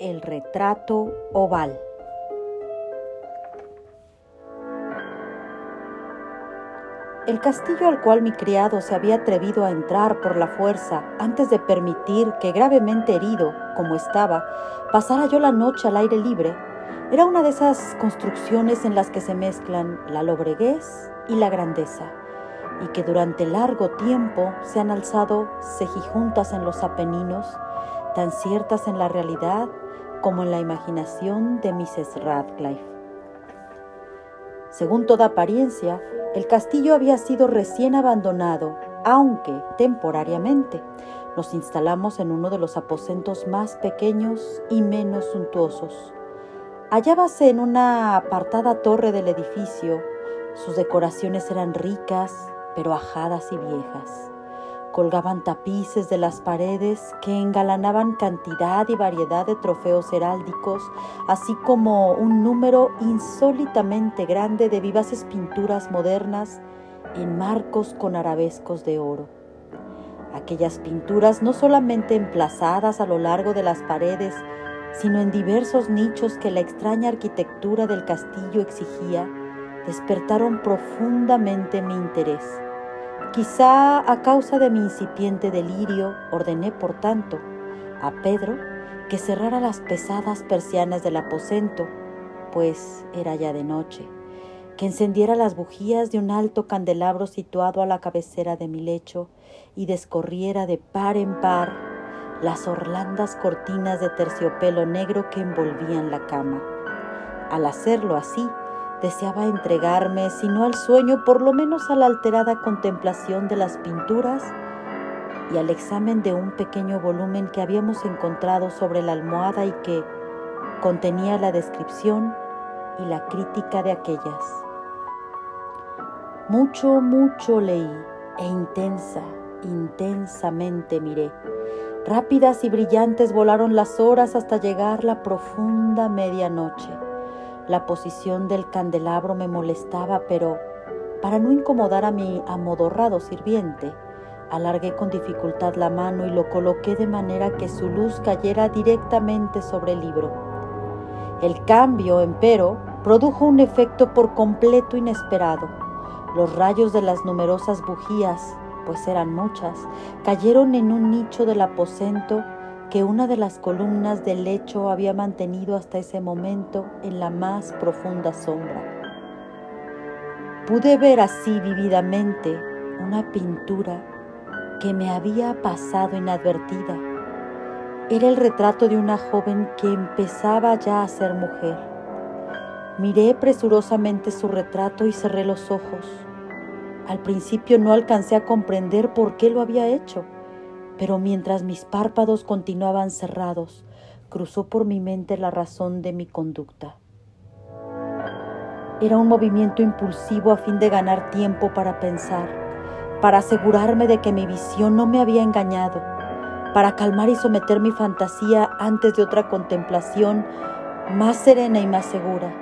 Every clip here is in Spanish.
El retrato oval. El castillo al cual mi criado se había atrevido a entrar por la fuerza antes de permitir que gravemente herido, como estaba, pasara yo la noche al aire libre, era una de esas construcciones en las que se mezclan la lobreguez y la grandeza, y que durante largo tiempo se han alzado cejijuntas en los Apeninos, tan ciertas en la realidad como en la imaginación de Mrs. Radcliffe. Según toda apariencia, el castillo había sido recién abandonado, aunque temporariamente. Nos instalamos en uno de los aposentos más pequeños y menos suntuosos. Hallábase en una apartada torre del edificio. Sus decoraciones eran ricas, pero ajadas y viejas. Colgaban tapices de las paredes que engalanaban cantidad y variedad de trofeos heráldicos, así como un número insólitamente grande de vivaces pinturas modernas en marcos con arabescos de oro. Aquellas pinturas no solamente emplazadas a lo largo de las paredes, sino en diversos nichos que la extraña arquitectura del castillo exigía, despertaron profundamente mi interés. Quizá a causa de mi incipiente delirio, ordené, por tanto, a Pedro que cerrara las pesadas persianas del aposento, pues era ya de noche, que encendiera las bujías de un alto candelabro situado a la cabecera de mi lecho y descorriera de par en par las orlandas cortinas de terciopelo negro que envolvían la cama. Al hacerlo así, Deseaba entregarme, si no al sueño, por lo menos a la alterada contemplación de las pinturas y al examen de un pequeño volumen que habíamos encontrado sobre la almohada y que contenía la descripción y la crítica de aquellas. Mucho, mucho leí e intensa, intensamente miré. Rápidas y brillantes volaron las horas hasta llegar la profunda medianoche. La posición del candelabro me molestaba, pero para no incomodar a mi amodorrado sirviente, alargué con dificultad la mano y lo coloqué de manera que su luz cayera directamente sobre el libro. El cambio, empero, produjo un efecto por completo inesperado. Los rayos de las numerosas bujías, pues eran muchas, cayeron en un nicho del aposento que una de las columnas del lecho había mantenido hasta ese momento en la más profunda sombra. Pude ver así vividamente una pintura que me había pasado inadvertida. Era el retrato de una joven que empezaba ya a ser mujer. Miré presurosamente su retrato y cerré los ojos. Al principio no alcancé a comprender por qué lo había hecho pero mientras mis párpados continuaban cerrados, cruzó por mi mente la razón de mi conducta. Era un movimiento impulsivo a fin de ganar tiempo para pensar, para asegurarme de que mi visión no me había engañado, para calmar y someter mi fantasía antes de otra contemplación más serena y más segura.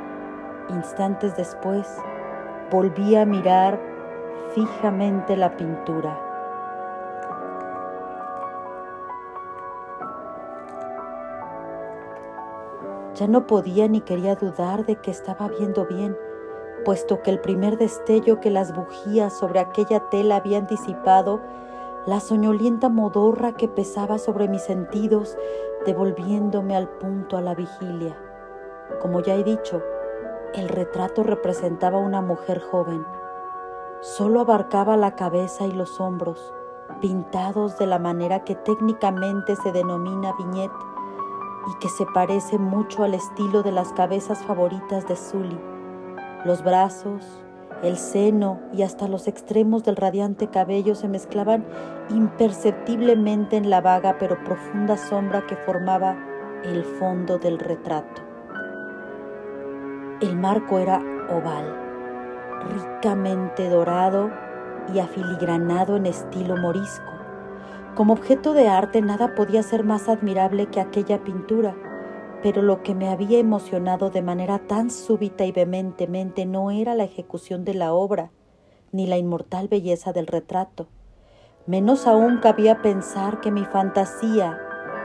Instantes después, volví a mirar fijamente la pintura. Ya no podía ni quería dudar de que estaba viendo bien, puesto que el primer destello que las bujías sobre aquella tela habían disipado, la soñolienta modorra que pesaba sobre mis sentidos, devolviéndome al punto a la vigilia. Como ya he dicho, el retrato representaba una mujer joven. Solo abarcaba la cabeza y los hombros, pintados de la manera que técnicamente se denomina viñete y que se parece mucho al estilo de las cabezas favoritas de Sully. Los brazos, el seno y hasta los extremos del radiante cabello se mezclaban imperceptiblemente en la vaga pero profunda sombra que formaba el fondo del retrato. El marco era oval, ricamente dorado y afiligranado en estilo morisco. Como objeto de arte nada podía ser más admirable que aquella pintura, pero lo que me había emocionado de manera tan súbita y vehementemente no era la ejecución de la obra, ni la inmortal belleza del retrato. Menos aún cabía pensar que mi fantasía,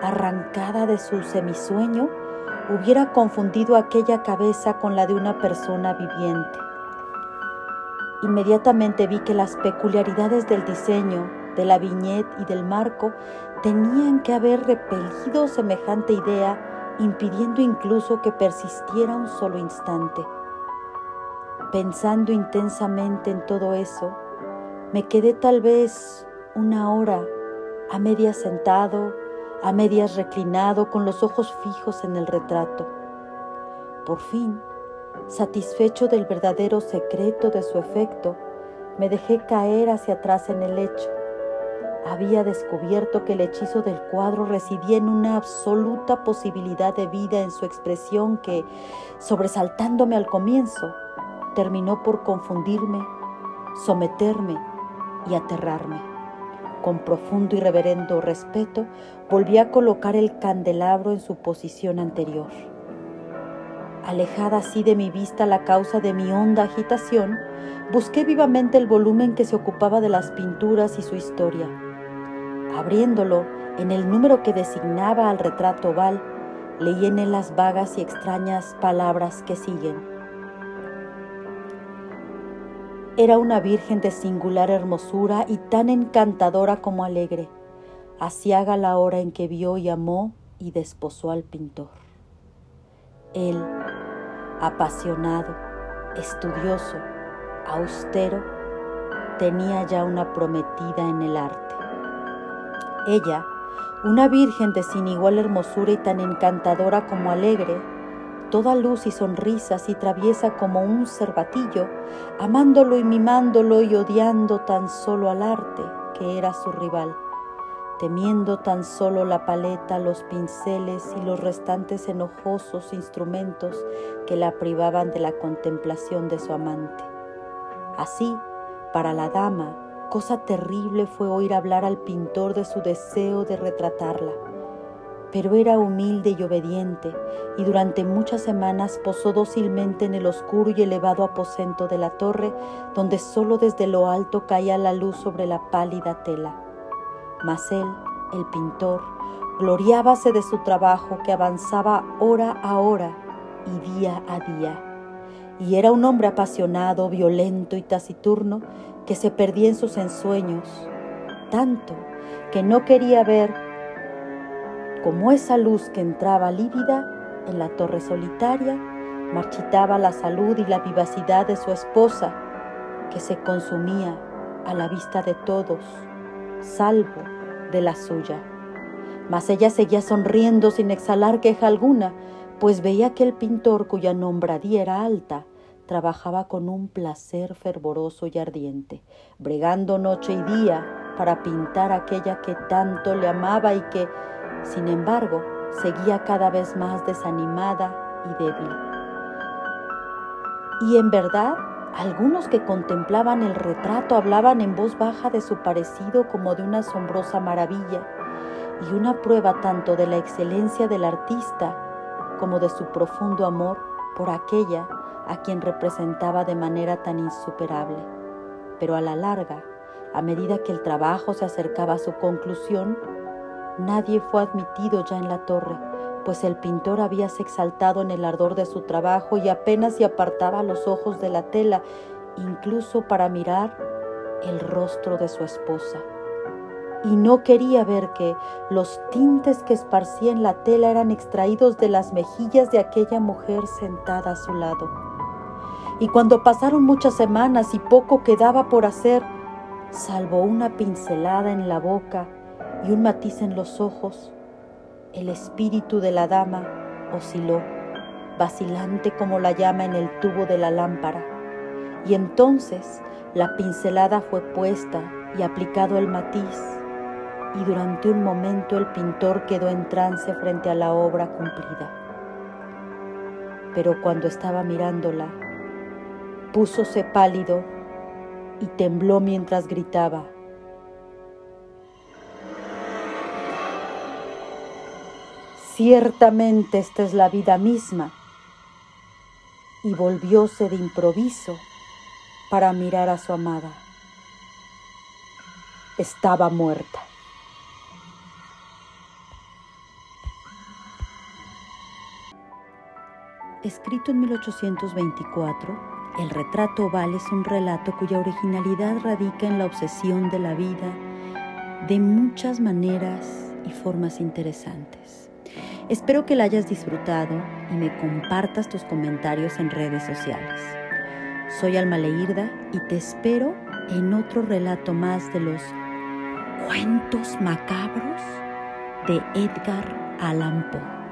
arrancada de su semisueño, hubiera confundido aquella cabeza con la de una persona viviente. Inmediatamente vi que las peculiaridades del diseño, de la viñeta y del marco tenían que haber repelido semejante idea, impidiendo incluso que persistiera un solo instante. Pensando intensamente en todo eso, me quedé tal vez una hora a medias sentado, a medias reclinado, con los ojos fijos en el retrato. Por fin, satisfecho del verdadero secreto de su efecto, me dejé caer hacia atrás en el lecho. Había descubierto que el hechizo del cuadro residía en una absoluta posibilidad de vida en su expresión que, sobresaltándome al comienzo, terminó por confundirme, someterme y aterrarme con profundo y reverendo respeto, volví a colocar el candelabro en su posición anterior. Alejada así de mi vista la causa de mi honda agitación, busqué vivamente el volumen que se ocupaba de las pinturas y su historia. Abriéndolo en el número que designaba al retrato oval, leí en él las vagas y extrañas palabras que siguen. Era una virgen de singular hermosura y tan encantadora como alegre. haga la hora en que vio y amó y desposó al pintor. Él, apasionado, estudioso, austero, tenía ya una prometida en el arte. Ella, una virgen de sin igual hermosura y tan encantadora como alegre, toda luz y sonrisas y traviesa como un cervatillo, amándolo y mimándolo y odiando tan solo al arte, que era su rival, temiendo tan solo la paleta, los pinceles y los restantes enojosos instrumentos que la privaban de la contemplación de su amante. Así, para la dama, cosa terrible fue oír hablar al pintor de su deseo de retratarla pero era humilde y obediente, y durante muchas semanas posó dócilmente en el oscuro y elevado aposento de la torre, donde sólo desde lo alto caía la luz sobre la pálida tela. Mas él, el pintor, gloriábase de su trabajo que avanzaba hora a hora y día a día. Y era un hombre apasionado, violento y taciturno que se perdía en sus ensueños, tanto que no quería ver como esa luz que entraba lívida en la torre solitaria, marchitaba la salud y la vivacidad de su esposa, que se consumía a la vista de todos, salvo de la suya. Mas ella seguía sonriendo sin exhalar queja alguna, pues veía que el pintor cuya nombradía era alta, trabajaba con un placer fervoroso y ardiente, bregando noche y día para pintar aquella que tanto le amaba y que, sin embargo, seguía cada vez más desanimada y débil. Y en verdad, algunos que contemplaban el retrato hablaban en voz baja de su parecido como de una asombrosa maravilla y una prueba tanto de la excelencia del artista como de su profundo amor por aquella a quien representaba de manera tan insuperable. Pero a la larga, a medida que el trabajo se acercaba a su conclusión, Nadie fue admitido ya en la torre, pues el pintor habíase exaltado en el ardor de su trabajo y apenas se apartaba los ojos de la tela, incluso para mirar el rostro de su esposa. Y no quería ver que los tintes que esparcía en la tela eran extraídos de las mejillas de aquella mujer sentada a su lado. Y cuando pasaron muchas semanas y poco quedaba por hacer, salvo una pincelada en la boca, y un matiz en los ojos, el espíritu de la dama osciló, vacilante como la llama en el tubo de la lámpara. Y entonces la pincelada fue puesta y aplicado el matiz, y durante un momento el pintor quedó en trance frente a la obra cumplida. Pero cuando estaba mirándola, púsose pálido y tembló mientras gritaba, Ciertamente esta es la vida misma. Y volvióse de improviso para mirar a su amada. Estaba muerta. Escrito en 1824, El retrato oval es un relato cuya originalidad radica en la obsesión de la vida de muchas maneras y formas interesantes. Espero que la hayas disfrutado y me compartas tus comentarios en redes sociales. Soy Alma Leirda y te espero en otro relato más de los cuentos macabros de Edgar Allan Poe.